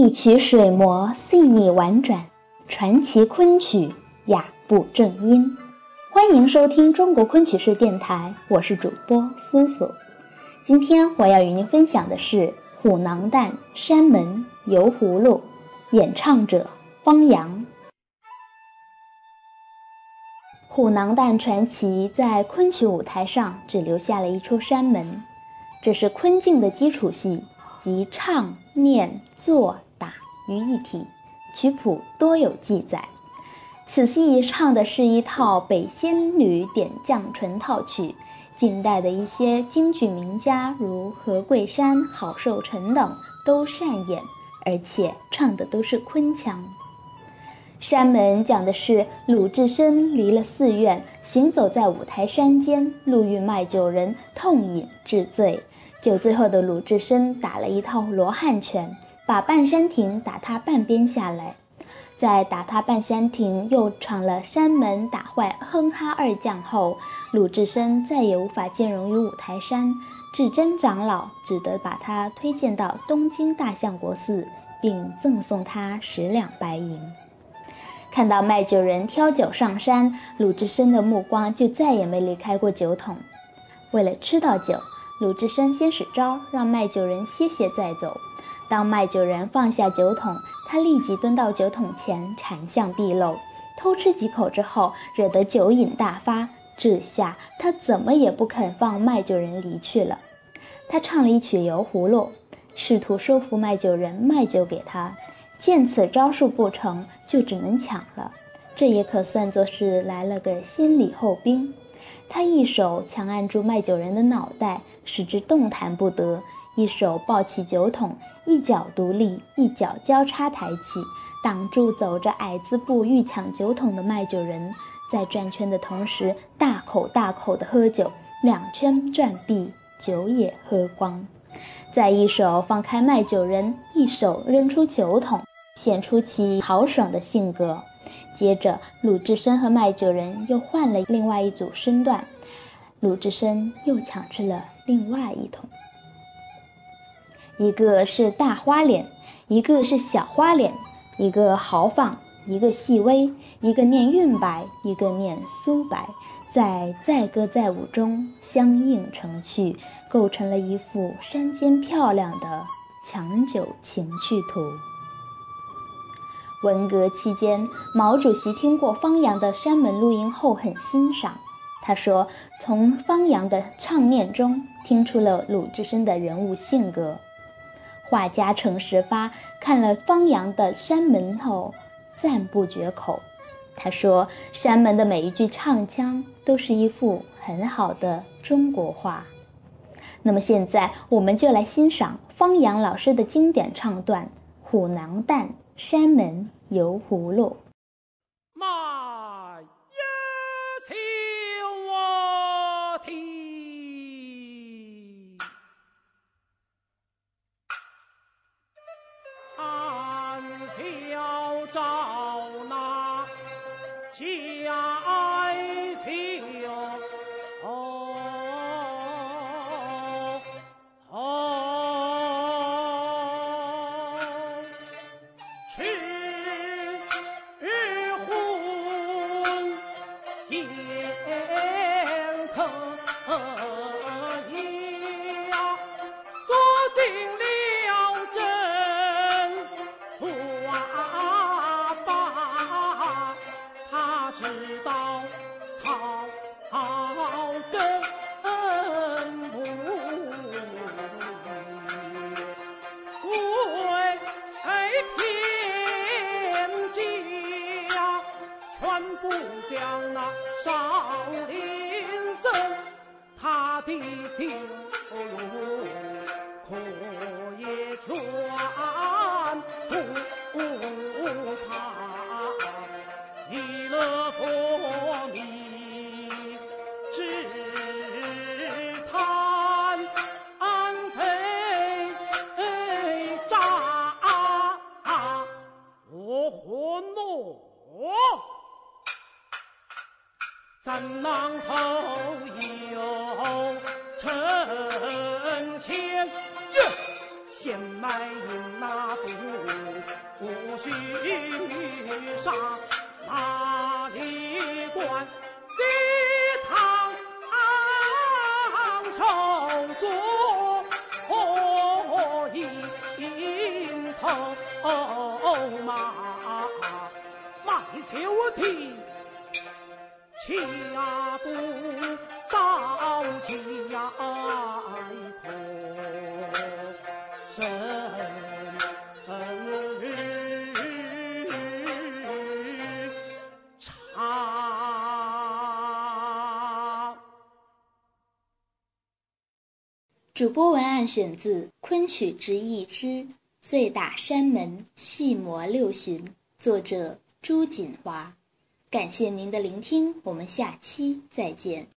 一曲水磨细腻婉转，传奇昆曲雅步正音。欢迎收听中国昆曲式电台，我是主播思思。今天我要与您分享的是《虎囊蛋·山门游葫芦》，演唱者方洋。虎囊蛋传奇在昆曲舞台上只留下了一出山门，这是昆净的基础戏。即唱、念、做、于一体，曲谱多有记载。此戏唱的是一套北仙女点将纯套曲，近代的一些京剧名家如何桂山、郝寿臣等都善演，而且唱的都是昆腔。山门讲的是鲁智深离了寺院，行走在五台山间，路遇卖酒人，痛饮致醉。酒醉后的鲁智深打了一套罗汉拳，把半山亭打他半边下来。在打他半山亭又闯了山门，打坏哼哈二将后，鲁智深再也无法兼容于五台山，智真长老只得把他推荐到东京大相国寺，并赠送他十两白银。看到卖酒人挑酒上山，鲁智深的目光就再也没离开过酒桶。为了吃到酒。鲁智深先使招，让卖酒人歇歇再走。当卖酒人放下酒桶，他立即蹲到酒桶前，馋相毕露，偷吃几口之后，惹得酒瘾大发。这下他怎么也不肯放卖酒人离去了。他唱了一曲油葫芦，试图说服卖酒人卖酒给他。见此招数不成就只能抢了。这也可算作是来了个先礼后兵。他一手强按住卖酒人的脑袋，使之动弹不得；一手抱起酒桶，一脚独立，一脚交叉抬起，挡住走着矮子步欲抢酒桶的卖酒人。在转圈的同时，大口大口地喝酒，两圈转毕，酒也喝光。再一手放开卖酒人，一手扔出酒桶，显出其豪爽的性格。接着，鲁智深和卖酒人又换了另外一组身段，鲁智深又抢吃了另外一桶。一个是大花脸，一个是小花脸，一个豪放，一个细微，一个念韵白，一个念苏白，在载歌载舞中相映成趣，构成了一幅山间漂亮的抢酒情趣图。文革期间，毛主席听过方洋的山门录音后很欣赏。他说：“从方洋的唱念中听出了鲁智深的人物性格。”画家程十发看了方洋的山门后赞不绝口。他说：“山门的每一句唱腔都是一幅很好的中国画。”那么现在我们就来欣赏方洋老师的经典唱段《虎囊蛋》。山门游葫芦。Oh. 的酒路可也全不怕，一乐佛你只贪飞渣，我活诺咱囊头秋啼。恰不到家空身长。主播文案选自《昆曲直译之醉打山门戏魔六旬》，作者朱锦华。感谢您的聆听，我们下期再见。